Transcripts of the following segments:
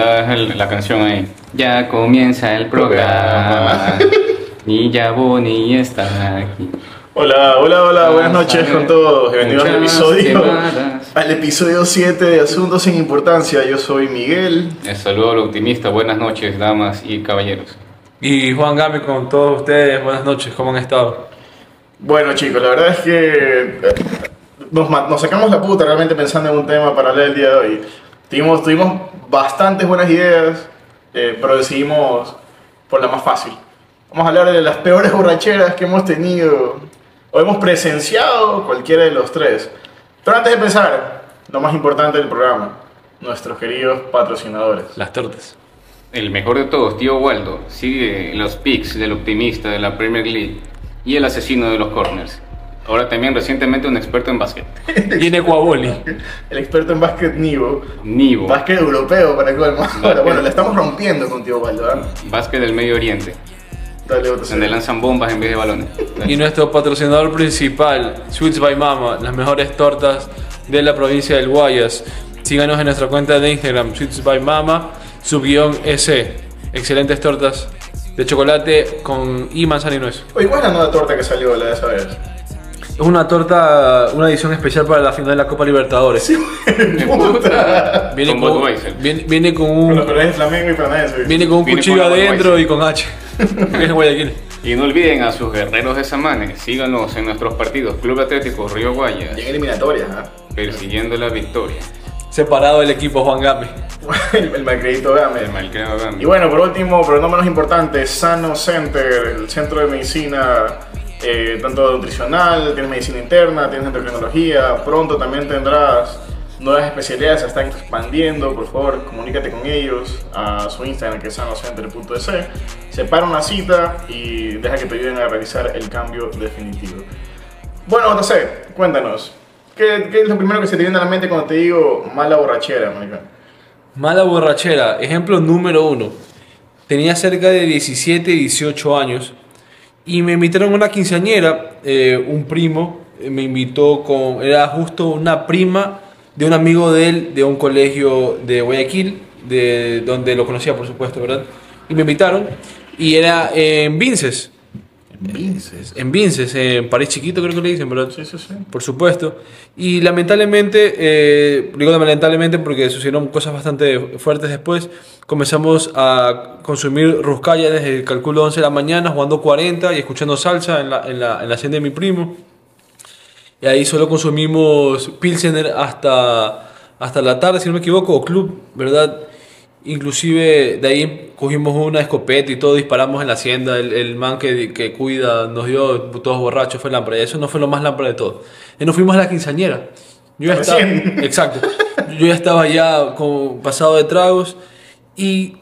El- la canción ahí. Ya comienza el programa. y ya Bonnie está aquí. Hola, hola, hola, buenas noches con todos. Bienvenidos al episodio, al episodio 7 de Asuntos sin Importancia. Yo soy Miguel. El saludo al optimista. Buenas noches, damas y caballeros. Y Juan Gami con todos ustedes, buenas noches, ¿cómo han estado? Bueno chicos, la verdad es que eh, nos, sacamos la puta realmente pensando en un tema para hablar el día de hoy. Tuvimos, tuvimos bastantes buenas ideas, eh, pero decidimos por la más fácil. Vamos a hablar de las peores borracheras que hemos tenido o hemos presenciado cualquiera de los tres. Pero antes de empezar, lo más importante del programa, nuestros queridos patrocinadores. Las tortas. El mejor de todos, tío Waldo, sigue los picks del optimista de la Premier League y el asesino de los corners. Ahora también recientemente un experto en básquet. Viene Coaboli. El experto en básquet Nivo. Nivo, Básquet europeo para colmo. Ahora, bueno, la estamos rompiendo con Tío Waldo, ¿verdad? básquet del Medio Oriente, Dale otro donde lanzan bombas en vez de balones. Y nuestro patrocinador principal, Sweets by Mama, las mejores tortas de la provincia del Guayas. Síganos en nuestra cuenta de Instagram, Sweets by Mama, subguión S. Excelentes tortas de chocolate con y manzana y nuez. Oye, ¿cuál es la nueva torta que salió la de esa vez? Es una torta, una edición especial para la final de la Copa Libertadores. Puta. Viene Con viene, viene con Con los un, colores Flamengo y Paranaense. viene con un Viene cuchillo con adentro y con H. Es Guayaquil. Y no olviden a sus guerreros de Samanes, síganos en nuestros partidos Club Atlético Río Guayas, Bien eliminatorias, ¿ah? persiguiendo la victoria. Separado del equipo Juan Game. el, el malcredito Game. El malcriado Gandhi. Y bueno, por último, pero no menos importante, Sano Center, el centro de medicina, eh, tanto nutricional, tienes medicina interna, tienes endocrinología, pronto también tendrás nuevas especialidades, se están expandiendo, por favor, comunícate con ellos a su Instagram que es sanocenter.es, separa una cita y deja que te ayuden a realizar el cambio definitivo. Bueno, no sé, cuéntanos, ¿qué, qué es lo primero que se te viene a la mente cuando te digo mala borrachera, marica? Mala borrachera, ejemplo número uno. Tenía cerca de 17, 18 años y me invitaron a una quinceañera. eh, un primo eh, me invitó con. Era justo una prima de un amigo de él de un colegio de Guayaquil, de donde lo conocía, por supuesto, ¿verdad? Y me invitaron y era en Vinces. Vinces. En Vinces, en París Chiquito, creo que le dicen, ¿verdad? Sí, sí, sí. por supuesto. Y lamentablemente, eh, digo lamentablemente porque sucedieron cosas bastante fuertes después, comenzamos a consumir ruscaya desde el cálculo 11 de la mañana, jugando 40 y escuchando salsa en la, en la, en la hacienda de mi primo. Y ahí solo consumimos Pilsener hasta, hasta la tarde, si no me equivoco, o club, ¿verdad? Inclusive de ahí cogimos una escopeta y todo, disparamos en la hacienda, el, el man que, que cuida nos dio todos borrachos, fue lámpara, y eso no fue lo más lámpara de todo. Y nos fuimos a la quinceañera. Yo ya estaba, exacto, yo ya estaba ya con, pasado de tragos y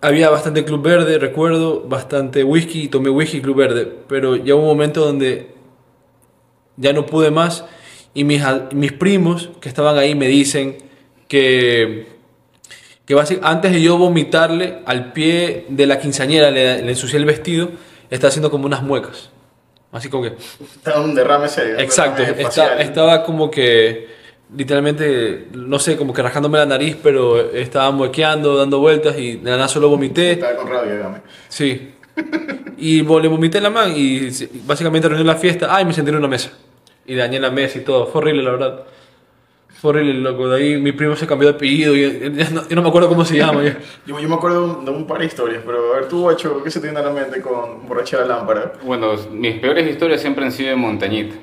había bastante club verde, recuerdo, bastante whisky, tomé whisky club verde, pero ya hubo un momento donde ya no pude más y mis, mis primos que estaban ahí me dicen que, que antes de yo vomitarle al pie de la quinceañera, le, le ensucié el vestido, está haciendo como unas muecas. Así como que... Estaba en un derrame serio. Exacto, derrame está- estaba como que literalmente, no sé, como que rascándome la nariz, pero estaba muequeando, dando vueltas y de la nada solo vomité. Estaba con rabia, dígame. Sí. Y le vomité en la mano y básicamente arruiné la fiesta. Ay, me senté en una mesa. Y dañé la mesa y todo. Fue horrible, la verdad. Horrible, loco. De ahí mi primo se cambió de apellido. Y, ya no, yo no me acuerdo cómo se llama. Yo, yo me acuerdo de un, de un par de historias, pero a ver, tú, Guacho, ¿qué se te viene a la mente con borrachera lámpara? Bueno, mis peores historias siempre han sido de montañita.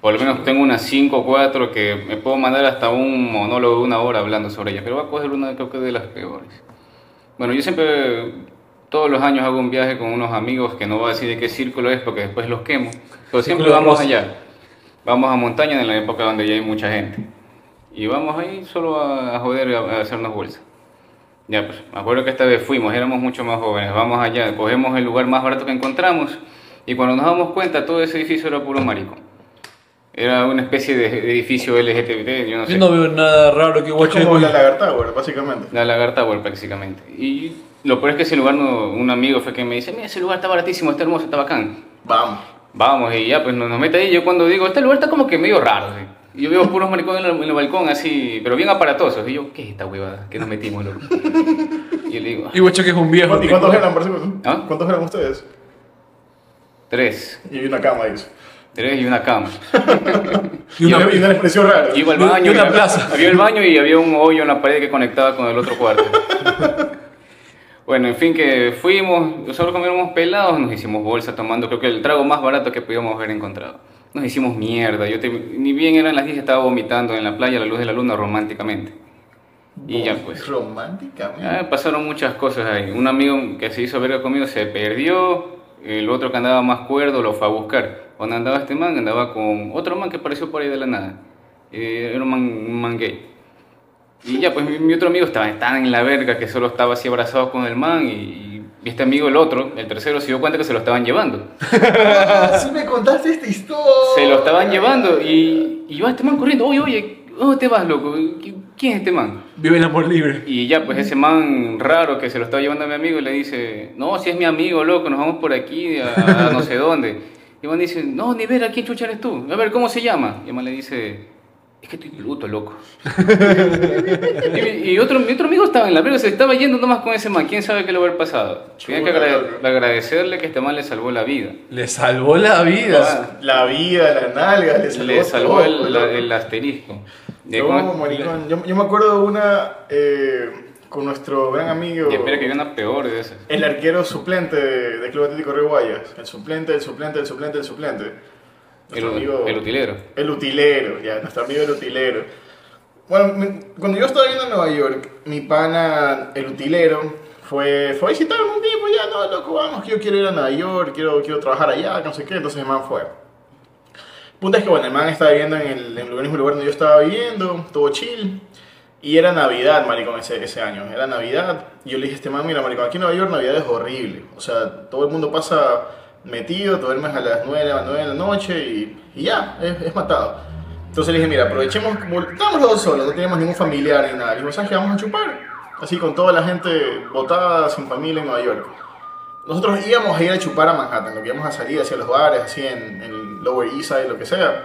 Por lo menos tengo unas 5 o 4 que me puedo mandar hasta un monólogo de una hora hablando sobre ellas, pero voy a coger una creo que de las peores. Bueno, yo siempre, todos los años hago un viaje con unos amigos que no voy a decir de qué círculo es porque después los quemo, pero siempre vamos allá. Vamos a montaña en la época donde ya hay mucha gente. Y vamos ahí solo a, a joder, a, a hacernos bolsas. Ya, pues, me acuerdo que esta vez fuimos, éramos mucho más jóvenes, vamos allá, cogemos el lugar más barato que encontramos y cuando nos damos cuenta todo ese edificio era puro marico. Era una especie de edificio LGTB, yo no sé. Yo no veo nada raro que Es Guacho como la Lagar Tower, básicamente. La Lagarta World prácticamente. Y lo peor es que ese lugar, no- un amigo fue que me dice, mira, ese lugar está baratísimo, está hermoso, está bacán. Vamos. Vamos, y ya, pues nos, nos mete ahí. Yo cuando digo, este lugar está como que medio raro, ¿sí? Y yo veo puros maricones en el, en el balcón así, pero bien aparatosos. Y yo, ¿qué es esta huevada? ¿Qué nos metimos, loco? Y yo le digo, Y Bocho que es un viejo. ¿Y cuántos eran, por cierto? ¿Ah? ¿Cuántos eran ustedes? tres. Y una cama, dice. Tres y una cama. Y una- y una expresión rara. Iba al Y- y baño. una y- plaza. Había el baño y había un hoyo en la pared que conectaba con el otro cuarto. Bueno, en fin, que fuimos, nosotros como éramos pelados, nos hicimos bolsa tomando, creo que el trago más barato que podíamos haber encontrado. Nos hicimos mierda, yo te- ni bien eran las 10 estaba vomitando en la playa a la luz de la luna románticamente. Y ya pues. Románticamente. Ah, pasaron muchas cosas ahí. Un amigo que se hizo verga conmigo se perdió, el otro que andaba más cuerdo lo fue a buscar. Cuando andaba este man, andaba con otro man que apareció por ahí de la nada. Eh, era un man, un man gay. Y ya, pues mi, mi otro amigo estaba tan en la verga que solo estaba así abrazado con el man y, y este amigo, el otro, el tercero, se dio cuenta que se lo estaban llevando. Ah, sí me contaste esta historia. Se lo estaban llevando y, y va este man corriendo. Oye, oye, ¿dónde te vas, loco? ¿Quién es este man? Vive el amor libre. Y ya, pues ese man raro que se lo estaba llevando a mi amigo le dice, no, si es mi amigo, loco, nos vamos por aquí a, a no sé dónde. Y el man dice, no, ni ver, ¿a quién chucha eres tú? A ver, ¿cómo se llama? Y el man le dice, es que estoy bruto, loco. y, y otro, mi otro amigo estaba en la verga, se estaba yendo nomás con ese man, quién sabe qué le va a haber pasado. Tenía que agradecerle que este man le salvó la vida. Le salvó la vida. La vida, la nalga, le salvó, Le salvó todo, el, la- el asterisco. Cómo- maricón. Yo, yo me acuerdo de una eh, con nuestro gran amigo. y espera que viene una peor de esas. El arquero suplente de, de Club Atlético Río Guayas. El suplente, el suplente, el suplente, el suplente. El, amigo- el utilero. El utilero, ya, nuestro amigo el utilero. Bueno, cuando yo estaba yendo a Nueva York, mi pana, el utilero, fue, fue a visitarme un tipo, ya, no, loco, vamos, que yo quiero ir a Nueva York, quiero, quiero trabajar allá, no sé qué, entonces el man fue. Punto es que, bueno, el man estaba viviendo en el, en el mismo lugar donde yo estaba viviendo, todo chill, y era Navidad, maricón, ese, ese año, era Navidad, y yo le dije a este man, mira, maricón, aquí en Nueva York Navidad es horrible, o sea, todo el mundo pasa metido, te duermes a las 9, a las 9 de la noche y, ya, es, es matado. Entonces le dije, mira, aprovechemos, como estábamos los dos solos, no teníamos ningún familiar ni nada. Le digo, ¿sabes? Vamos a chupar. Así con toda la gente botada, sin familia en Nueva York. Nosotros íbamos a ir a chupar a Manhattan, lo que íbamos a salir hacia los bares, así en, en Lower East Side, lo que sea.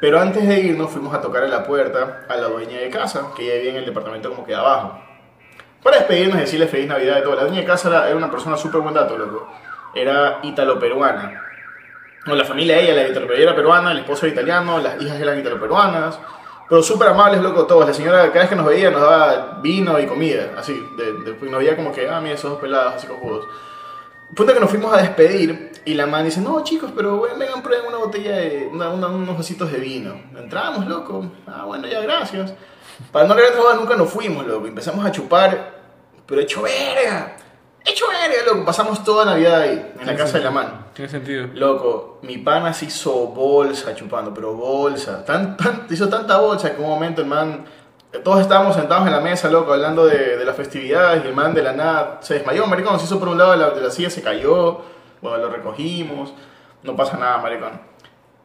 Pero antes de irnos fuimos a tocar a la puerta a la dueña de casa, que ella vivía en el departamento como que de abajo. Para despedirnos y decirle feliz Navidad y todo. La dueña de casa era una persona súper buen dato, loco. Era ítalo-peruana. No, la familia ella, la italo era peruana, el esposo era italiano, las hijas eran italo-peruanas. Pero súper amables, loco, todos. La señora cada vez que nos veía nos daba vino y comida, así. De, de- nos veía como que, ah, mira, esos dos pelados, así cojudos. Punto que nos fuimos a despedir y la man dice, no chicos, pero bueno, vengan, prueben una botella de, una- una- unos vasitos de vino. Entramos, loco. Ah, bueno, ya, gracias. Para no drogas nunca nos fuimos, loco. Empezamos a chupar, pero hecho verga. Hecho verga, loco. Pasamos toda Navidad ahí, en la casa de la man. Tiene sentido. Loco, mi pana se hizo bolsa chupando, pero bolsa. Tan, tan, hizo tanta bolsa que un momento el man. Todos estábamos sentados en la mesa, loco, hablando de, de las festividades y el man de la nada se desmayó, maricón. Se hizo por un lado de la, de la silla, se cayó. Bueno, lo recogimos. No pasa nada, maricón.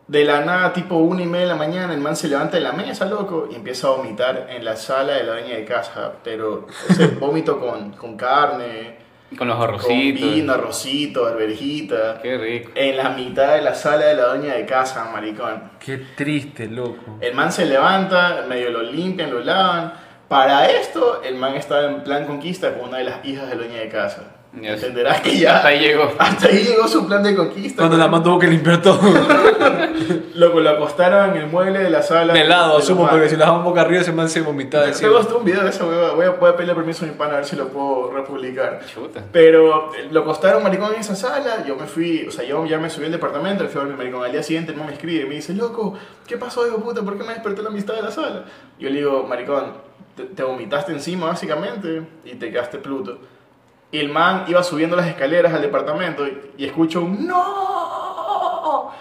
De la nada, tipo una y media de la mañana, el man se levanta de la mesa, loco, y empieza a vomitar en la sala de la dueña de casa. Pero ese vómito con, con carne, Con los con arrocitos. vino, arrocito, alberjita Qué rico. en la mitad de la sala de la doña de casa, maricón. Qué triste, loco. El man se levanta, medio lo limpian, lo lavan. Para esto, el man estaba en plan conquista con una de las hijas de la dueña de casa. Ya sé. Entenderás que ya Hasta ahí llegó. hasta ahí llegó su plan de conquista. Cuando la man tuvo que limpiar todo. Loco, lo acostaron en el mueble de la sala. De lado, la asumo, porque si la dejamos boca arriba, se vomitaba Luego encima. estuvo un video de eso, voy a, voy a- voy a pedirle permiso a mi pana a ver si lo puedo republicar. Chuta. Pero eh, lo acostaron maricón en esa sala, yo me fui, o sea, yo ya me subí al departamento, le fui a ver mi maricón. Al día siguiente el man me escribe y me dice, loco, ¿qué pasó, hijo puta? ¿Por qué me despertó la amistad de la sala? Yo le digo, maricón, te, te vomitaste encima básicamente y te quedaste pluto. Y el man iba subiendo las escaleras al departamento y, y escucho un ¡No!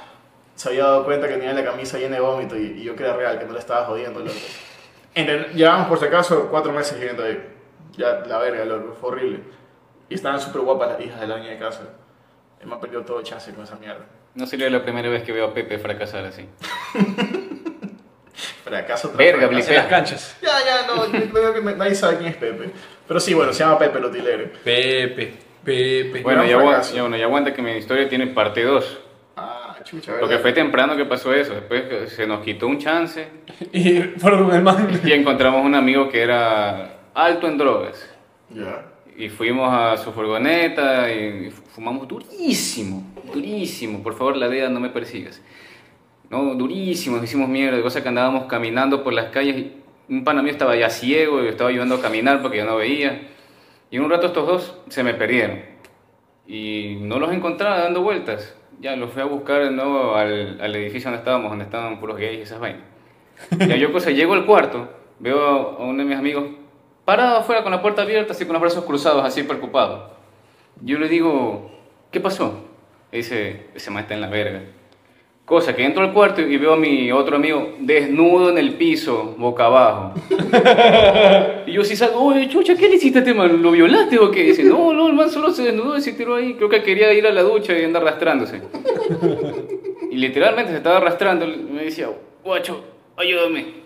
Se había dado cuenta que tenía la camisa llena de vómito y, y yo era real, que no le estaba jodiendo, loco. Ente- Llevamos por si acaso cuatro meses viviendo ahí. Ya, la verga, loco, fue horrible. Y estaban súper guapas las hijas de la dueña de casa. Me ha perdido todo el chance con esa mierda. No sería la primera vez que veo a Pepe fracasar así. Fracaso tras Verga, fracaso. En las canchas. Ya, ya, no, yo creo que nadie sabe quién es Pepe. Pero sí, bueno, se llama Pepe el utilero. Pepe, Pepe. Bueno, ya, ya, bueno, ya aguanta que mi historia tiene parte 2. Ah, chucha. Porque fue temprano que pasó eso. Después se nos quitó un chance Y fueron el man. y encontramos un amigo que era alto en drogas. Ya. Y fuimos a su furgoneta y fumamos durísimo, durísimo. Por favor, la DEA, no me persigas. No, durísimo, hicimos mierda. Cosa que andábamos caminando por las calles. y Un pana mío estaba ya ciego y lo estaba ayudando a caminar porque yo no veía. Y en un rato estos dos se me perdieron. Y no los encontraba dando vueltas. Ya los fui a buscar de nuevo al, al edificio donde estábamos, donde estaban puros gays y esas vainas. Ya yo cosa, llego al cuarto, veo a uno de mis amigos parado afuera con la puerta abierta, así con los brazos cruzados, así preocupado. Yo le digo, ¿qué pasó? Y dice, ese man está en la verga. Cosa que entro al cuarto y veo a mi otro amigo desnudo en el piso, boca abajo. y yo sí salgo, oye, chucha, ¿qué le hiciste a este man? ¿Lo violaste o qué? Dice, no, no, el man solo se desnudó y se tiró ahí. Creo que quería ir a la ducha y andar arrastrándose. Y literalmente se estaba arrastrando. Me decía, guacho, ayúdame.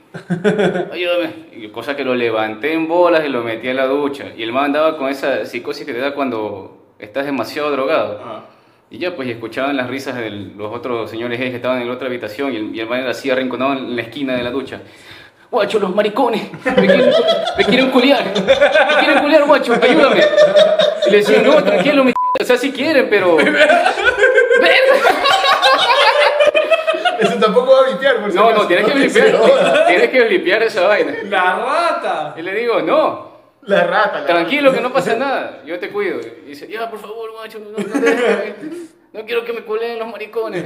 Ayúdame. Y cosa que lo levanté en bolas y lo metí a la ducha. Y el man andaba con esa psicosis que te da cuando estás demasiado drogado. Y ya, pues, escuchaban las risas de los otros señores que estaban en la otra habitación. Y el, y el man era así arrinconado en la esquina de la ducha. Guacho, los maricones, me quieren, me quieren culiar, me quieren culiar, guacho, ayúdame. Y le decía, no, tranquilo, mi o sea, si quieren, pero... Eso tampoco va a limpiar, por si No, no, tienes que limpiar, tienes que limpiar esa vaina. ¡La rata! Y le digo, no, La rata. la tranquilo, que rata. no pasa nada, yo te cuido. Y dice, ya, por favor, guacho, no, no, no quiero que me culeen los maricones.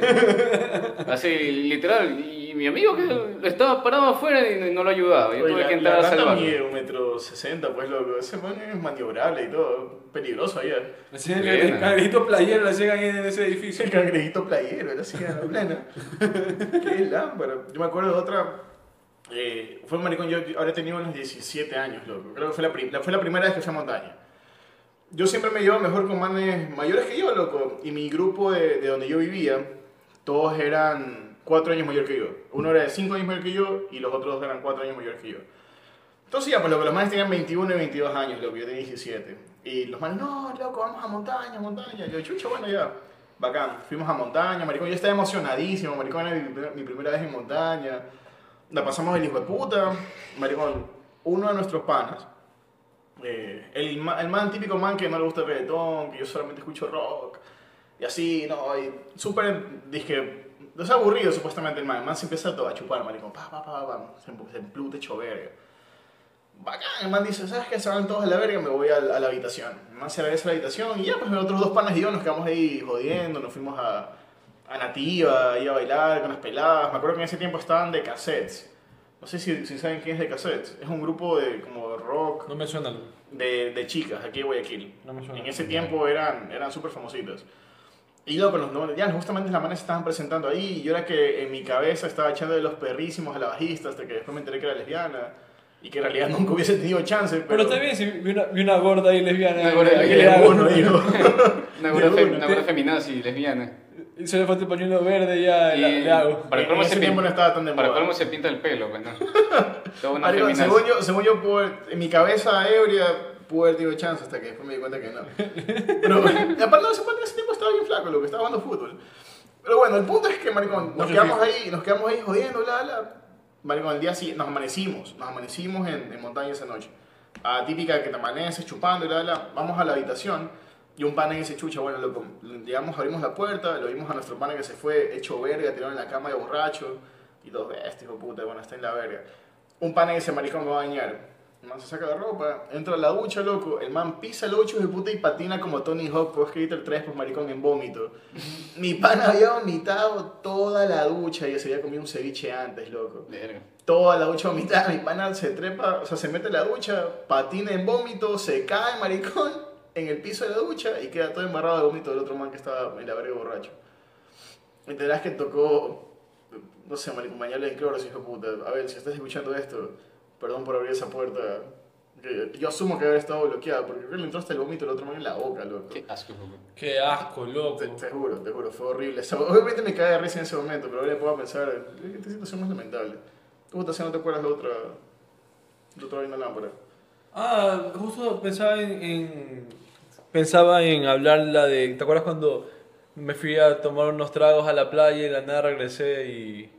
Así, literal, y mi amigo que estaba parado afuera y no lo ayudaba, yo Oye, tuve la, que la entrar a rata salvarlo. mide un metro sesenta, pues loco. Ese man es maniobrable y todo. Peligroso allá. Así el, el cangrejito playero lo hacían ahí en ese edificio. El cangrejito playero, era así en la plena. Qué lámpara. Yo me acuerdo de otra. Eh, fue un maricón, yo ahora tenía unos 17 años, loco. Creo que fue la, la- fue la primera vez que fui a montaña. Yo siempre me llevo mejor con manes mayores que yo, loco. Y mi grupo de, de donde yo vivía, todos eran 4 años mayor que yo. Uno era de 5 años mayor que yo y los otros dos eran 4 años mayores que yo. Entonces ya, pues loco, los manes tenían 21 y 22 años, loco, yo tenía 17. Y los manes, no, loco, vamos a montaña, montaña. Yo, chucha, bueno, ya. Bacán, fuimos a montaña, maricón, yo estaba emocionadísimo, maricón, era mi, mi primera vez en montaña. La pasamos el hijo de puta, maricón, uno de nuestros panas, eh, el, el man típico man que no le gusta el reggaetón, que yo solamente escucho rock, y así, no, y súper, dije, es aburrido supuestamente el man, el man se empieza a, chupar, maricón, pa, pa, pa, pa, se, se emplute hecho verga. Bacán, el man dice, ¿sabes qué? Se van todos a la verga, me voy a, a la habitación. El man se regresa a la habitación y ya, pues los otros dos panas y yo nos quedamos ahí jodiendo, nos fuimos a, a Nativa, ahí a bailar con las peladas. Me acuerdo que en ese tiempo estaban de cassettes. No sé si, si saben quién es de cassettes. Es un grupo de como rock No me suena. de, de chicas aquí de Guayaquil. No me suena. En ese tiempo eran, eran súper famositas. Y yo con los nombres, ya justamente las manes se estaban presentando ahí y yo era que en mi cabeza estaba echando de los perrísimos a la bajista hasta que después me enteré que era lesbiana y que en realidad nunca hubiese tenido chance. Pero, Pero está bien si vi una, vi una gorda ahí lesbiana. Una gorda ¿qué ahí. Una gorda, una gorda feminazi, lesbiana. Y se le falta el pañuelo verde ya Y la- le hago. Para En colmo ese se tiempo pin- no estaba tan de Para colmo se pinta el pelo, pues no. Una feminazi. según yo, según yo por, en mi cabeza ebria pude haber tenido chance hasta que después me di cuenta que no. Pero y aparte no, ese pata en ese tiempo estaba bien flaco, lo que estaba jugando fútbol. Pero bueno, el punto es que, maricón, nos Mucho quedamos ahí, nos quedamos ahí jodiendo, bla, bla. Maricón, el día siguiente, nos amanecimos, nos amanecimos en, en montaña esa noche. Ah, típica que te amaneces chupando y bla, bla. Vamos a la habitación y un pana dice, chucha, bueno, loco, llegamos, abrimos la puerta, lo vimos a nuestro pana que se fue hecho verga, tirado en la cama de borracho. Y dos este hijo puta, bueno, está en la verga. Un pana dice, maricón, me va a bañar. El man se saca la ropa, entra a la ducha, loco. El man pisa el 8 de puta y patina como Tony Hawk, pues el 3, pues maricón en vómito. Mi pana había vomitado toda la ducha y se había comido un ceviche antes, loco. Verga. Toda la ducha vomitada, mi pana se trepa, o sea, se mete en la ducha, patina en vómito, se cae, maricón, en el piso de la ducha y queda todo embarrado de vómito del otro man que estaba en la verga borracho. Y te das que tocó, no sé, bañarle en cloro, ese hijo puta. A ver, si estás escuchando esto, perdón por abrir esa puerta. Yo asumo que haber estado bloqueada, porque creo que le entró hasta el vómito del otro man en la boca, loco. Qué asco, loco. Qué asco, loco. Te, te juro, te juro, fue horrible. O sea, obviamente me cae de risa en ese momento, pero ahora puedo pensar, "Eh, esta situación es lamentable. ¿Tú, Tasia, no te acuerdas de otra, de otra vaina lámpara? Ah, justo pensaba en, en- pensaba en hablar la de. ¿Te acuerdas cuando Me fui a tomar unos tragos a la playa y de la nada regresé y...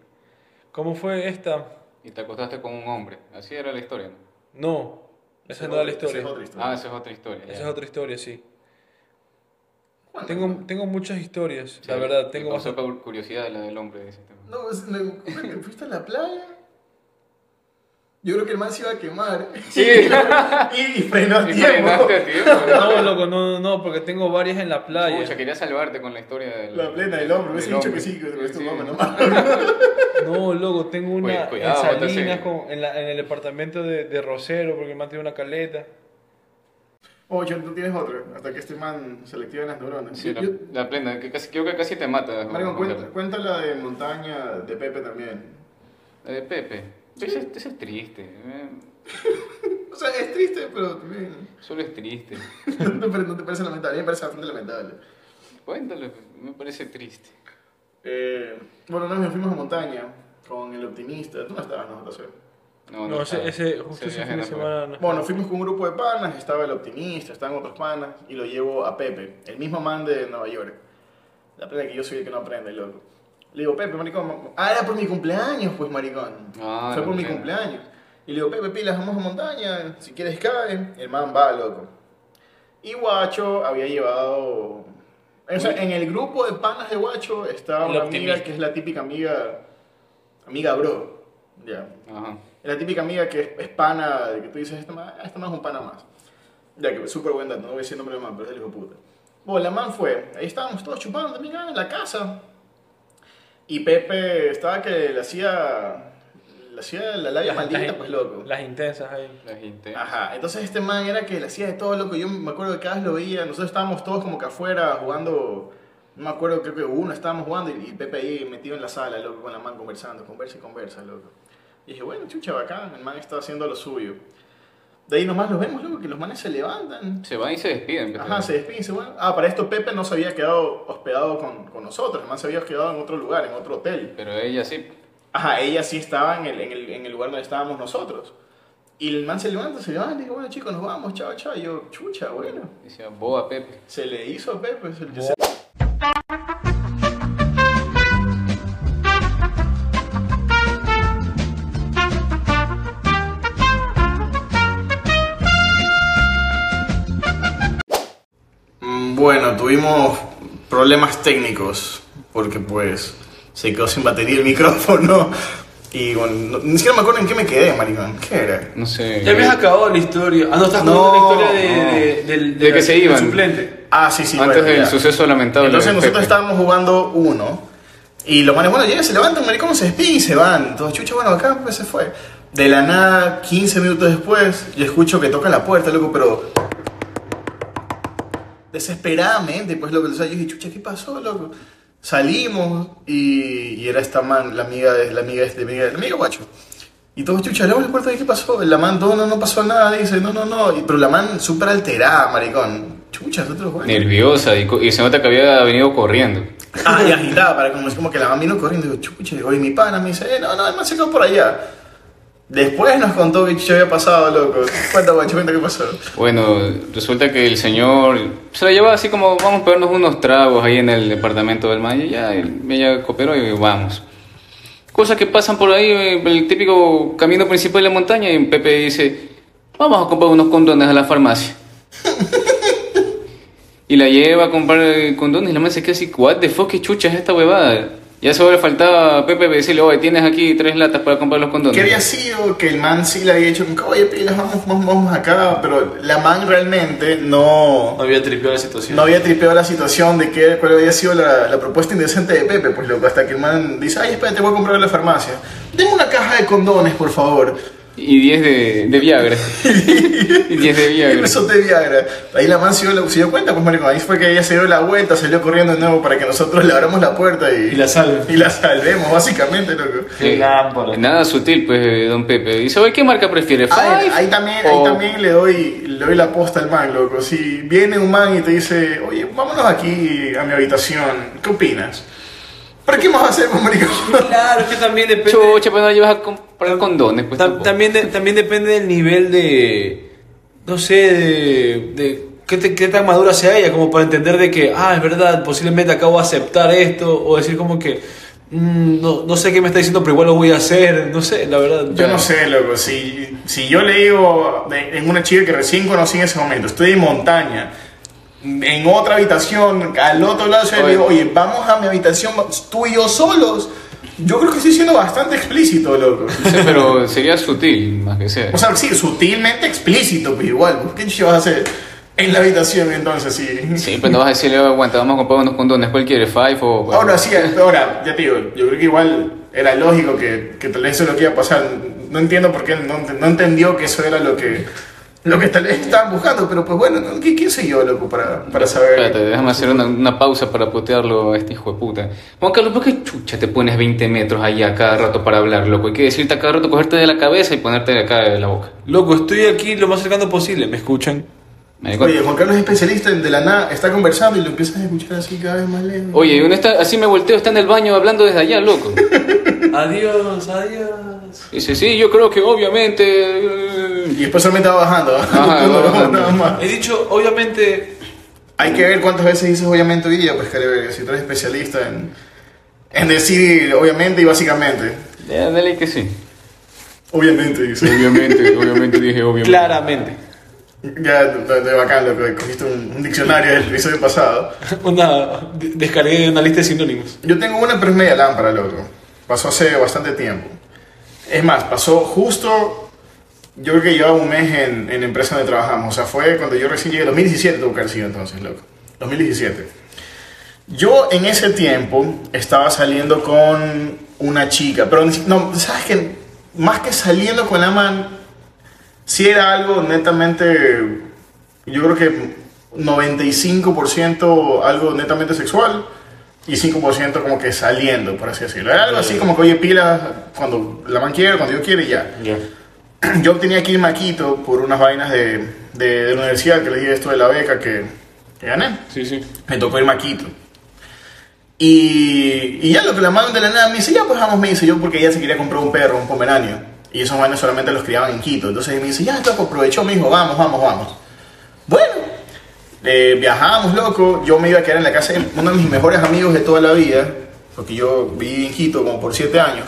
¿Cómo fue esta? Y te acostaste con un hombre. Así era la historia, ¿no? No, esa no era la historia. es otra historia. Ah, esa es otra historia. Esa ya. es otra historia, sí. Bueno, Tengo, tengo muchas historias, Sí, la verdad. me Tengo cu- curiosidad la del hombre de ese tema. No, es- me- ¿fuiste a la playa? Yo creo que el man se iba a quemar. Sí. y, y frenó a tiempo. ¿no? No, loco, no, no, no, porque tengo varias en la playa. Pucha, quería salvarte con la historia del... La plena del hombre, me hubiese dicho que sí, que tu Sí. mamá nomás. No, loco, tengo una Cuidado, cuidado, en Salinas, con- en, la- en el departamento de, de Rosero, porque el man tiene una caleta. Oye, tú tienes otro, hasta que este man se le activan las neuronas. Sí, la, Yo- la plena, que casi, creo que casi te mata. Juan cuenta, la de montaña de Pepe también. La de Pepe. Ese, es- ese es triste. eh, O sea, es triste, pero también. Solo es triste. no, te, pare- no te parece lamentable, a mí me parece bastante lamentable. Cuéntalo, me parece triste. Eh, bueno, vez nos fuimos a montaña con el optimista. Tú no estabas, no, José. No, ese, estaba. ese, justo ese fin de no semana. no- Bueno, fuimos con un grupo de panas, estaba el optimista, estaban otros panas, y lo llevo a Pepe, el mismo man de Nueva York. La plena que yo soy el que no aprende, loco. Le digo, Pepe, maricón, ah, era por mi cumpleaños, pues, maricón. Ah, Fue por mi cumpleaños. Y le digo, Pepe, pilas, vamos a montaña, si quieres cae. El man va, loco. Y Guacho había llevado... O sea, en el grupo de panas de Guacho estaba una amiga que es la típica amiga... Amiga bro. Ya. Ajá. La típica amiga que es, es pana, de que tú dices, esta man, esta man es un pana más. Ya que súper buen dato, no voy a decir el nombre del man, pero es el hijo de puta. Bueno, la man fue, ahí estábamos todos chupando también ah, en la casa. Y Pepe estaba que le hacía, le hacía la labia Las- maldita, las- pues loco. Las intensas ahí. La gente. Ajá, entonces este man era que le hacía de todo loco. Yo me acuerdo que cada vez lo veía, nosotros estábamos todos como que afuera jugando. No me acuerdo, creo que uno estábamos jugando y, y Pepe ahí metido en la sala, loco, con la man conversando, conversa y conversa, loco. Y dije, bueno, chucha, bacán, el man está haciendo lo suyo. De ahí nomás los vemos, loco, que los manes se levantan. Se van y se despiden. Ajá, se despiden, y se van. Ah, para esto Pepe no se había quedado hospedado con, con nosotros, el man se había quedado en otro lugar, en otro hotel. Pero ella sí. Ajá, ella sí estaba en el, en el, en el lugar donde estábamos nosotros. Y el man se levanta, se levanta y dice, bueno chicos, nos vamos, chao, chao. Y yo, chucha, bueno. Decía, boa Pepe. Se le hizo a Pepe. Se, tuvimos problemas técnicos porque pues se quedó sin batería el micrófono y bueno, no- ni siquiera me acuerdo en qué me quedé, maricón. ¿Qué era? No sé. Ya habías acabado la historia. Ah, no, estás No, contando la historia de, no. de- del, De que del- se iban. suplente. Ah, sí, sí. Antes bueno, del ya. suceso lamentable. Entonces de nosotros Pepe. estábamos jugando uno y los manes, bueno, llegan, se levantan, maricón, se despiden y se van. Todos, chucha, bueno, acá pues se fue. De la nada, 15 minutos después, yo escucho que toca la puerta, loco, pero... Desesperadamente, pues, loco. O sea, yo dije, chucha, ¿qué pasó, loco? Salimos y, y era esta man, la amiga de la amiga de este, amiga, la amiga guacho. Y todos, chucha, le la puerta y ¿qué pasó? La man, no, no, no pasó nada, dice, no, no, no. Y- pero la man súper alterada, maricón. Chucha, nosotros, bueno. Nerviosa y, y se nota que había venido corriendo. Ah, y agitada, para como, es como que la mamá vino corriendo. Digo, chucha, digo, y mi pana me dice, eh, no, no, el man se quedó por allá. Después nos contó que chucha había pasado, loco. Cuenta, guacho, cuenta qué pasó. Bueno, resulta que el señor se la llevaba así como, vamos a pegarnos unos tragos ahí en el departamento del man. Y ya, ella cooperó y vamos. Cosas que pasan por ahí, el típico camino principal de la montaña, y Pepe dice, vamos a comprar unos condones a la farmacia. y la lleva a comprar eh, condones y la man se queda así, what the fuck, qué chucha es esta huevada. Ya solo le faltaba a Pepe decirle, oye, tienes aquí tres latas para comprar los condones. Que había sido que el man sí le había dicho, oye, pilas, vamos, vamos, vamos acá. Pero la man realmente no, No había tripeado la situación. no había tripeado la situación de que, cuál había sido la, la propuesta indecente de Pepe. Pues loco, hasta que el man dice, ay, espérate, voy a comprar en la farmacia. Deme una caja de condones, por favor. Y 10 de, de Viagra. y 10 de Y Viagra. empezó de Viagra. Ahí la man se dio, se dio cuenta, pues maricón. Ahí fue que ella se dio la vuelta, salió corriendo de nuevo para que nosotros le abramos la puerta y, Y la salve. y la salvemos, básicamente, loco. Qué lámpara. Nada sutil, pues, eh, don Pepe. Dice, oye, ¿qué marca prefiere? Ahí, Five ahí también, ahí o- también le doy, le doy la posta al man, loco. Si viene un man y te dice, oye, vámonos aquí a mi habitación, ¿qué opinas? ¿Para qué más hacer con maricón? Claro, es que también depende. Chucha, pues no llevas a comprar condones, pues. Tam- tampoco. también, de- también depende del nivel de. No sé, de. de ¿qué, te- qué tan madura sea ella como para entender de que, ah, es verdad, posiblemente acabo de aceptar esto, o decir como que, "Mm, no, no sé qué me está diciendo, pero igual lo voy a hacer, no sé, la verdad. Yo no sé, loco, si, si yo le digo de- en una chica que recién conocí en ese momento, estoy en montaña, en otra habitación, al otro lado, yo le digo, oye, vamos a mi habitación, tú y yo solos. Yo creo que estoy siendo bastante explícito, loco. Sí, pero sería sutil, más que sea. O sea, sí, sutilmente explícito, pero igual, ¿qué vas a hacer en la habitación entonces? Sí. Sí, pero no vas a decirle, aguanta, vamos a comprar unos condones, ¿cuál quieres? ¿Five o...? Ahora sí, ahora, ya te digo, yo creo que igual era lógico que, que tal vez eso es lo que iba a pasar. No entiendo por qué no, no entendió que eso era lo que, lo que tal vez estaban buscando, pero pues bueno, ¿no? ¿qué, qué sé yo, loco, para, para saber? Espérate, déjame hacer una, una pausa para putearlo a este hijo de puta. Juan Carlos, ¿por qué chucha te pones 20 metros allá cada rato para hablar, loco? Hay que decirte a cada rato cogerte de la cabeza y ponerte de acá de la boca. Loco, estoy aquí lo más cercano posible, ¿me escuchan? Oye, Juan Carlos es especialista en de la nada, está conversando y lo empiezas a escuchar así cada vez más lejos. Oye, ¿y uno está, así me volteo, está en el baño hablando desde allá, loco. Adiós, adiós. Dice, sí, yo creo que obviamente... eh, Y después solamente va bajando. Ajá, No, va bajando. nada más. He dicho, obviamente, Hay que ver cuántas veces dices obviamente hoy día, pues, Caribe, si tú eres especialista en, en decir obviamente y básicamente. Ya, dale que sí. Obviamente, dice. Obviamente, obviamente dije obviamente. claramente. Ya, de, de bacán, lo que cogiste un, un diccionario del episodio pasado. Una, de- descargué una lista de sinónimos. Yo tengo una, pero es media lámpara, loco. Pasó hace bastante tiempo. Es más, pasó justo. Yo creo que llevaba un mes en, en empresa donde trabajamos. O sea, fue cuando yo recién llegué. 2017 tuvo que haber sido entonces, loco. 2017. Yo en ese tiempo estaba saliendo con una chica, pero si- no, ¿sabes qué? Más que saliendo con la man, sí era algo netamente, yo creo que 95% algo netamente sexual y 5% como que saliendo, por así decirlo. Era algo así como que, oye, pila cuando la man quiere, cuando yo quiere y ya. Ya. Yo tenía que irme a Quito por unas vainas de, de, de la universidad, que les dije esto de la beca que, que gané. Sí, sí. Me tocó irme a Quito. Y, y ya lo que la mano de la nada me dice, ya pues vamos, me dice yo, porque ella se quería comprar un perro, un pomeranio. Y esos manes solamente los criaban en Quito. Entonces me dice, ya, esto aprovechó, me dijo, vamos, vamos, vamos. Eh, viajamos, loco. Yo me iba a quedar en la casa de uno de mis mejores amigos de toda la vida, porque yo viví en Quito como por siete años.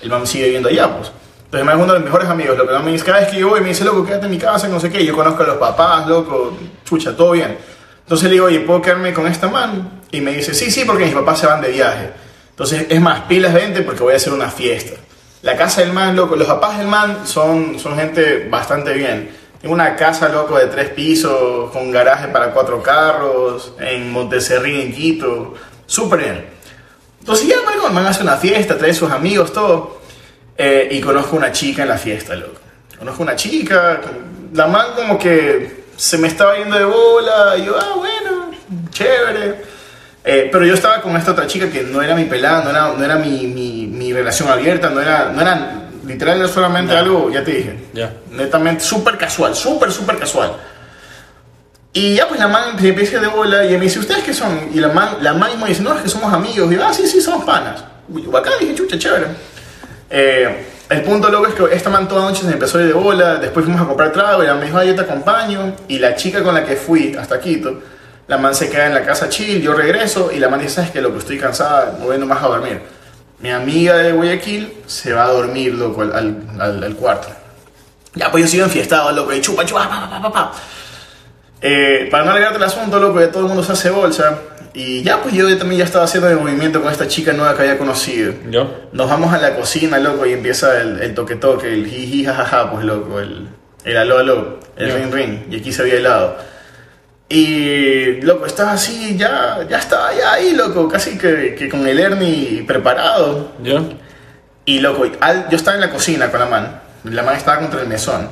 El man sigue viviendo allá, pues. Entonces me es uno de mis mejores amigos. Lo que me dice, cada vez que yo voy, me dice, loco, quédate en mi casa, no sé qué. Yo conozco a los papás, loco, chucha, todo bien. Entonces le digo, oye, ¿puedo quedarme con esta man? Y me dice, sí, sí, porque mis papás se van de viaje. Entonces, es más, pilas, vente porque voy a hacer una fiesta. La casa del man, loco, los papás del man son, son gente bastante bien. Tengo una casa, loco, de tres pisos, con garaje para cuatro carros, en Monteserrín, en Quito. Súper bien. Entonces ya, maricón, el man hace una fiesta, trae sus amigos, todo. Eh, y conozco una chica en la fiesta, loco. Conozco una chica, la man como que se me estaba yendo de bola, y yo, ah, bueno, chévere. Eh, pero yo estaba con esta otra chica que no era mi pelada, no era, no era mi, mi, mi relación abierta, no era, no era literal, era solamente algo, ya te dije, Ya. netamente súper casual, súper, súper casual. Y ya pues la man se empieza de bola y me dice, ¿ustedes qué son? Y la man, la man me dice, no, es que somos amigos. Y yo, ah, sí, sí, somos panas. Y yo, acá dije, chucha, chévere. Eh, el punto luego es que esta man toda noche se empezó a ir de bola, después fuimos a comprar trago y la me dijo, ah, yo te acompaño. Y la chica con la que fui hasta Quito, la man se queda en la casa chill, yo regreso y la man dice, ¿sabes qué? Loco, estoy cansada, me voy nomás a dormir. Mi amiga de Guayaquil se va a dormir, loco, al, al, cuarto. Ya, pues yo sigo enfiestado, loco, y chupa, chupa, pa, pa, pa, pa. Eh, para no alargarte el asunto, loco, ya todo el mundo se hace bolsa. Y ya, pues yo también ya estaba haciendo el movimiento con esta chica nueva que había conocido. ¿Ya? Nos vamos a la cocina, loco, y empieza el, el toque-toque, el jiji, jajaja, pues, loco, el, el aló, aló, el ring, ring. Y aquí se había helado. Y, loco, estaba así, ya, ya estaba ya ahí, loco, casi que, que con el Ernie preparado. ¿Ya? Y loco, al- yo estaba en la cocina con la man. La man estaba contra el mesón.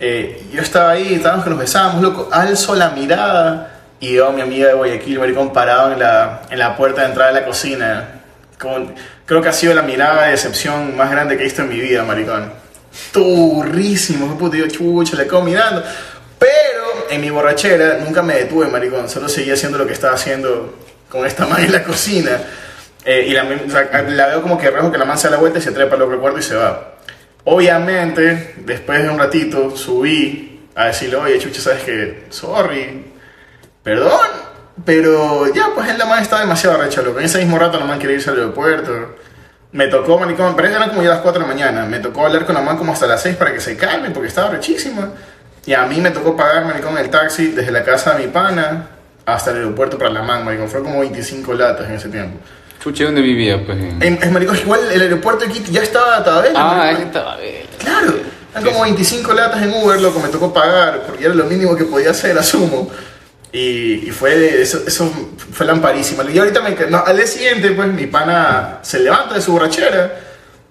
Eh, yo estaba ahí, estábamos que nos besábamos, loco. Alzo la mirada y veo a mi amiga de Guayaquil, maricón, parado en la, en la puerta de entrada de la cocina. Creo que ha sido la mirada de decepción más grande que he visto en mi vida, maricón. Turrísimo, puto, yo chucha, le quedo mirando. En mi borrachera nunca me detuve, maricón. Solo seguía haciendo lo que estaba haciendo con esta man en la cocina. Eh, y la, o sea, la veo como que rejo que la man se da la vuelta y se trepa al otro cuarto y se va. Obviamente, después de un ratito, subí a decirle, oye, chucha, ¿sabes qué? Sorry. perdón, pero ya, pues él la man estaba demasiado recha, loco. En ese mismo rato la man quería irse al aeropuerto. Me tocó, maricón, pero eran como ya las 4 de la mañana. Me tocó hablar con la man como hasta las 6 para que se calme, porque estaba rechísima. Y a mí me tocó pagar, maricón, el taxi desde la casa de mi pana hasta el aeropuerto para la man, maricón. Fue como 25 latas en ese tiempo. Chuche, ¿dónde vivía? Pues en- En, maricón, igual el aeropuerto de Quito ya estaba a Tabela. Ah, ese estaba. Claro, eran Sí, como sí. 25 latas en Uber, loco, me tocó pagar, porque era lo mínimo que podía hacer, asumo. Y, y fue, eso, eso fue lamparísima. Y ahorita, me, no, al día siguiente, pues mi pana se levanta de su borrachera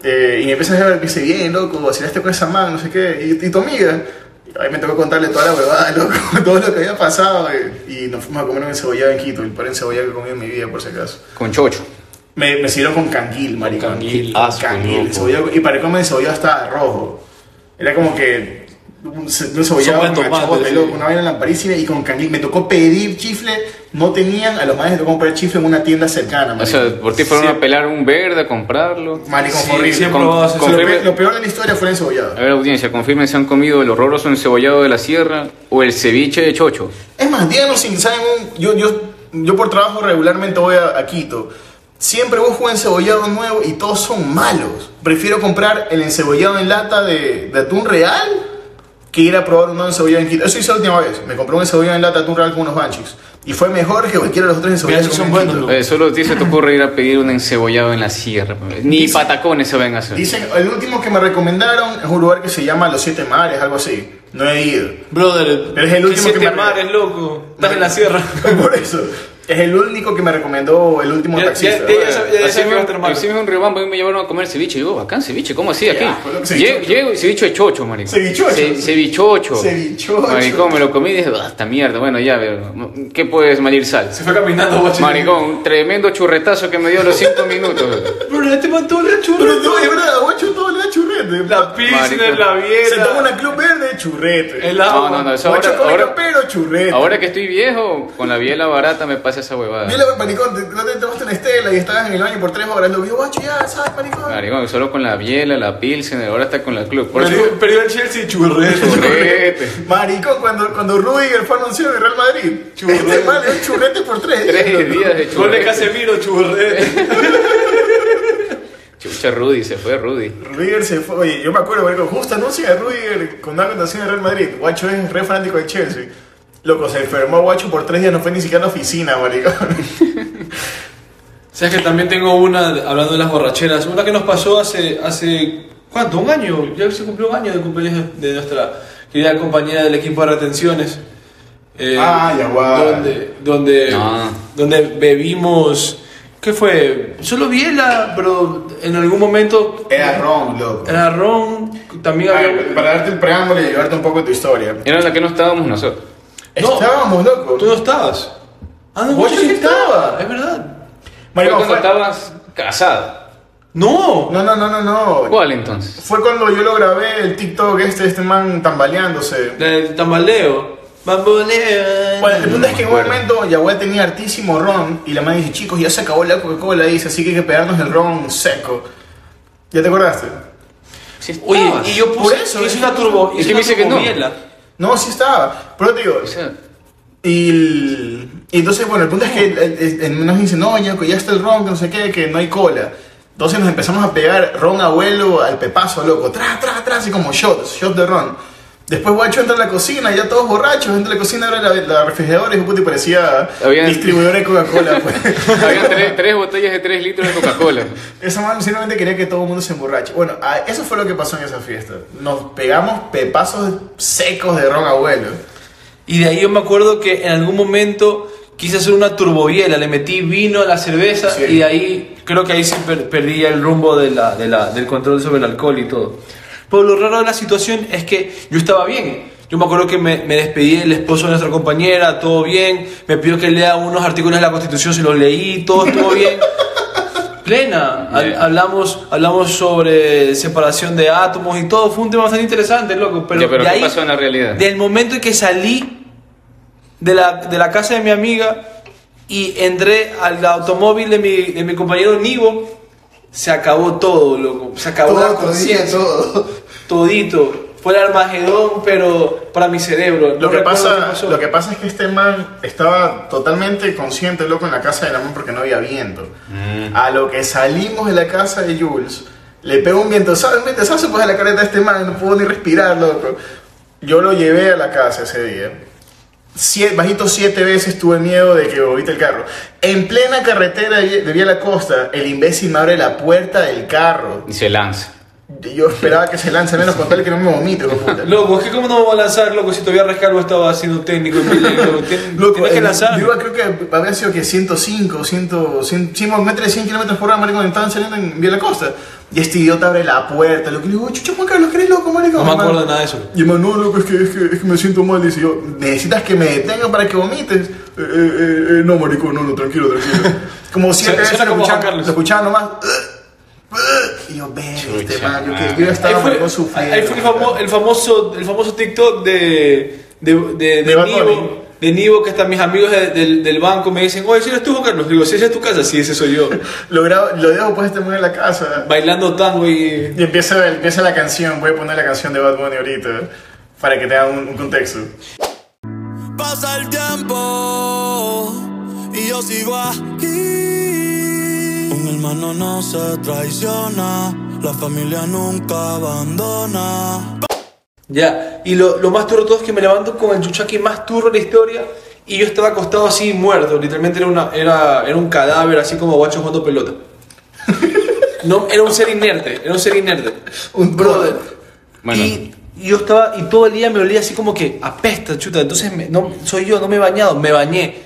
eh, y me empieza a decir, me dice, bien, loco, vacilaste con esa man, no sé qué, y, y tu amiga. Y ahí me tocó contarle toda la huevada, loco, todo lo que había pasado. eh, y nos fuimos a comer un encebollado en Quito, el peor encebollado que he comido en mi vida, por si acaso. Con chocho. Me, me sirvieron con canguil, maricón. canguil. Con Asco, canguil. cebollado- y para comer el cebollado estaba rojo. Era como que un, ce- un cebollado con tomate, sí. una vaina lamparísima y con canguil. Me tocó pedir chifle, no tenían, a los madres les tocó comprar chifle en una tienda cercana, O maricón. sea, por ti fueron a pelar un verde, a comprarlo. maricón, Sí, horrible. Con- lo lo peor de la historia fue el encebollado. A ver, audiencia, confirmen si han comido el horroroso encebollado de la sierra o el ceviche de chocho. Es más, díganos si saben un... Yo, yo, yo por trabajo regularmente voy a, a Quito. Siempre busco un encebollado nuevo y todos son malos. Prefiero comprar el encebollado en lata de, de atún real que ir a probar un nuevo encebollado en Quito. Eso hice la última vez. Me compré un encebollado en lata real con unos banchis. Y fue mejor que cualquiera de los otros encebollados que son en buenos. Eh, solo a ti se te ocurre ir a pedir un encebollado en la sierra. pues. Ni Dice- patacones se ven a hacer. Dicen, el último que me recomendaron es un lugar que se llama Los Siete Mares, algo así. No he ido. Brother, Pero es el ¿qué último que siete me- mares, loco. Estás en la sierra. Por eso. Es el único que me recomendó el último Ya- taxista. ya- ya- ya- ya- Así ya- me, ya- hermano. así me un riobambo y me llevaron a comer ceviche. Y digo, bacán ceviche, ¿cómo así aquí? Llego, llego y ceviche de chocho, marico. Cevichocho. Ce- cevichocho. Cevichocho. Maricón, me lo comí y dije, "Ah, esta mierda, bueno, ya, veo. ¿qué puedes malir sal? Se fue caminando, guacho. Maricón, un tremendo churretazo que me dio a los 5 minutos. Bro, este man todo le da Pero no, es verdad, guacho, todo le da churrete. La Maricón. la Se toma una club verde, churrete. El agua. No, no, no, ahora, ahora, capero, churrete. ahora que estoy viejo, con la biela barata me pasa esa huevada. Mira, maricón, no te tomaste una estela y estabas en el baño por tres horas. Lo vio, guacho, ya, ¿sabes, maricón? Maricón, solo con la biela, la pilsen, ahora está con la club. Por eso, Perdió, el Chelsea churrete. churrete. Maricón, cuando, cuando Rudiger fue anunciado en Real Madrid. Churrete. Este mal un churrete por tres. Tres días de Gol de churrete. Casemiro, churrete. Chucha Rudy, se fue Rudy. Rudiger se fue. Oye, yo me acuerdo, maricón, justo anuncia de Rudiger con una contratación de Real Madrid. Guacho es re fanático de Chelsea. Loco, se enfermó Guacho por tres días, no fue ni siquiera a la oficina, maricón. ¿Sabes que también tengo una, hablando de las borracheras, una que nos pasó hace, hace ¿cuánto? ¿Un año? Ya se cumplió un año de cumpleaños de nuestra querida compañera del equipo de retenciones. Eh, Ah, ya, guau. Donde, donde, No. donde bebimos, ¿qué fue? Solo biela, pero en algún momento Era ron, loco. era ron, también A había... ver, para darte el preámbulo y llevarte un poco de tu historia. Era la que no estábamos nosotros. No. Estábamos, loco. Tú no estabas. Ah, no, Vos yo sí estaba, estaba. es verdad. Fue Maricón, cuando fue- estabas casado. No, No, no, no, no, no. ¿Cuál entonces? Fue cuando yo lo grabé, el TikTok este, este man tambaleándose. del tambaleo. Bamboleo. Bueno, el punto es que en un momento Yahuel tenía hartísimo ron y la man dice, chicos, ya se acabó la Coca-Cola, dice, así que hay que pegarnos el ron seco. ¿Ya te acordaste? Sí Oye, estabas. y yo Por puse, eso, hice es- una turbo, ¿Y hice qué una me dice que no? No, sí estaba. Pero te digo, y, el- y entonces, bueno, el punto es que el- el- el- nos dicen, no, ya, ya está el ron, que no sé qué, que no hay cola. Entonces nos empezamos a pegar ron abuelo al pepazo, loco, tra, tra, tra, así como shots, shots de ron. Después Guacho entra a la cocina, ya todos borrachos, entra a la cocina, abre la, la refrigeradora y puta, y parecía Había- distribuidor de Coca-Cola. pues. había tres, tres botellas de 3 litros de Coca-Cola. Esa mano simplemente quería que todo el mundo se emborrache. Bueno, a- eso fue lo que pasó en esa fiesta. Nos pegamos pepazos secos de ron abuelo. Y de ahí yo me acuerdo que en algún momento quise hacer una turbobiela, le metí vino a la cerveza Sí. y de ahí creo que ahí sí per- perdí el rumbo de la, de la- del control sobre el alcohol y todo. Pero lo raro de la situación es que yo estaba bien. Yo me acuerdo que me, me despedí del esposo de nuestra compañera, todo bien. Me pidió que lea unos artículos de la Constitución, se los leí, todo estuvo bien. Plena. Yeah. hablamos, hablamos sobre separación de átomos y todo. Fue un tema bastante interesante, loco. Pero, Ya, pero de ¿qué ahí, pasó en la realidad? Del momento en que salí de la, de la casa de mi amiga y entré al automóvil de mi, de mi compañero Nivo, se acabó todo, loco. Se acabó la conciencia. todo. Todito. fue el Armagedón, pero para mi cerebro. Lo No que, recuerdo qué pasa, pasó. lo que pasa es que este man estaba totalmente consciente, loco, en la casa de la man porque no había viento. Mm. A lo que salimos de la casa de Jules, le pegó un viento, ¿sabes? Un vientosazo pues a la careta de este man, no pudo ni respirar, loco. Yo lo llevé a la casa ese día. Siete, bajito siete veces tuve miedo de que vomite el carro. En plena carretera de Vía la Costa, el imbécil me abre la puerta del carro. Y se lanza. Y Yo esperaba que se lance menos con tal que no me vomite, puta. Loco, es que cómo no vamos a lanzar, loco, si todavía Rescalvo estaba haciendo técnico. en Medellín, loco. Tien- Loco, Tienes que lanzar. Yo creo que había sido que 105, 100, 100, 100 metros de 100 kilómetros por hora, maricón, estaban saliendo en Vía la Costa. Y este idiota abre la puerta, lo que le digo, chucha Juan Carlos, ¿crees loco, maricón? No me acuerdo de nada de eso. Y man, no, loco, es que, es, que, es que me siento mal. Dice yo, ¿necesitas que me detenga para que vomites? Eh, eh, eh, eh, no, maricón, no, no, tranquilo, tranquilo. Como Carlos. lo escuchaba nomás. Y yo, ve, este man, yo, que, man. yo ya Ahí estaba fue, sufriendo. ahí fue el, famo- el famoso, el famoso TikTok de, de, de, Nivo, de Nivo, que están mis amigos de- del, del banco, me dicen, oye, ¿si eres tú, Juan Carlos? Digo, si esa es tu casa, sí, ese soy yo. Lo, grabo, lo dejo pues este en la casa. Bailando tango y... Y empieza, empieza la canción, voy a poner la canción de Bad Bunny ahorita para que tengan un, un contexto. Pasa el tiempo y yo sigo aquí. Hermano no se traiciona, la familia nunca abandona. Ya, y lo, lo más turro de todo es que me levanto con el chuchaqui más turro de la historia y yo estaba acostado así muerto, literalmente era, una, era, era un cadáver así como guacho jugando pelota. No, era un ser inerte, era un ser inerte. Un brother. Bueno. Y y yo estaba, y todo el día me olía así como que apesta, chuta. Entonces, me- no, soy yo, no me he bañado, me bañé.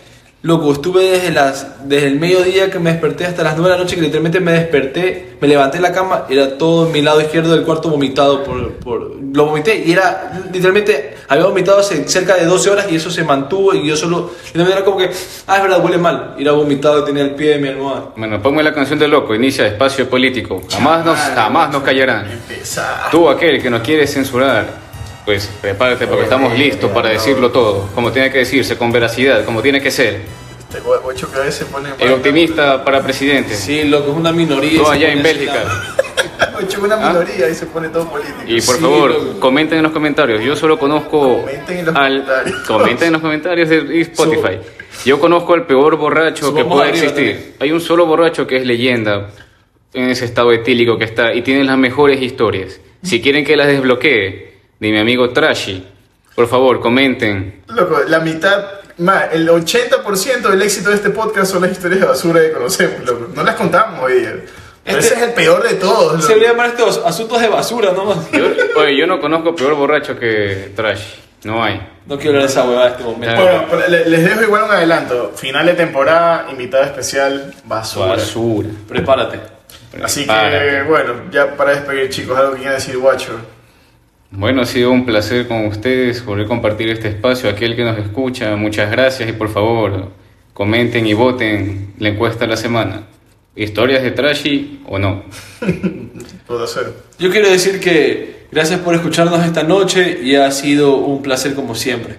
Loco, estuve desde, las, desde el mediodía que me desperté hasta las 9 de la noche, que literalmente me desperté, me levanté de la cama, era todo en mi lado izquierdo del cuarto vomitado por, por... Lo vomité y era, literalmente, había vomitado hace cerca de 12 horas y eso se mantuvo y yo solo, era como que, ah, es verdad, huele mal. Y era vomitado, tenía el pie de mi almohada. Bueno, ponme la canción de loco, inicia espacio político. Jamás nos, jamás nos callarán. Tú, aquel que nos quiere censurar, pues prepárate porque estamos listos para decirlo todo, como tiene que decirse, con veracidad, como tiene que ser. Este guacho que a veces pone. El optimista para presidente. Sí, loco, es una minoría. Se allá en Bélgica. Guacho una ¿Ah? minoría y se pone todo político. Y por Sí, favor, comenten en los comentarios. Yo solo conozco Comenten en los al comentarios. comenten en los comentarios de Spotify. Yo conozco al peor borracho que arriba existir. también. Hay un solo borracho que es leyenda en ese estado etílico que está y tiene las mejores historias. Si quieren que las desbloquee, de mi amigo Trashy, por favor, comenten. Loco, la mitad, más, el 80% del éxito de este podcast son las historias de basura que conocemos, loco. No las contamos hoy Este- ese es el peor de todos, Se debería llamar estos asuntos de basura nomás. Yo, oye, yo no conozco peor borracho que Trashy. No hay. No quiero hablar de esa huevada en este momento. Bueno, pero les dejo igual un adelanto. Final de temporada, invitada especial, basura. Basura. Prepárate. Así que, bueno, ya para despedir, chicos, algo que quieran decir, guacho. Bueno, ha sido un placer con ustedes poder compartir este espacio. Aquel que nos escucha, muchas gracias y por favor comenten y voten la encuesta de la semana. ¿Historias de Trashy o no? Puedo hacer. Yo quiero decir que gracias por escucharnos esta noche y ha sido un placer como siempre.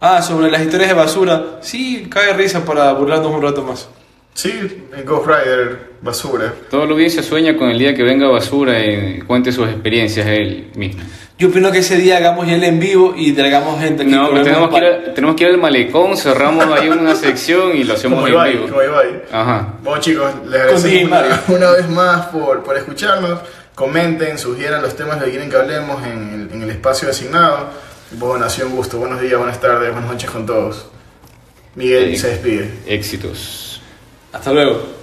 Ah, sobre las historias de basura, sí, cae risa para burlarnos un rato más. Sí, en Ghost Rider, basura. Toda la audiencia sueña con el día que venga Basura y cuente sus experiencias él mismo. Yo opino que ese día hagamos ya el en vivo y traigamos gente. No, pero tenemos que, ir tenemos que ir al malecón, cerramos ahí una sección y lo hacemos Como en Ibai, vivo. como Ibai. Ajá. Bueno chicos, les agradecemos una, una vez más por, por escucharnos. Comenten, sugieran los temas que quieren que hablemos en el, en el espacio asignado. Bueno, ha sido un gusto. Buenos días, buenas tardes, buenas noches con todos. Miguel Sí. se despide. Éxitos. Hasta luego.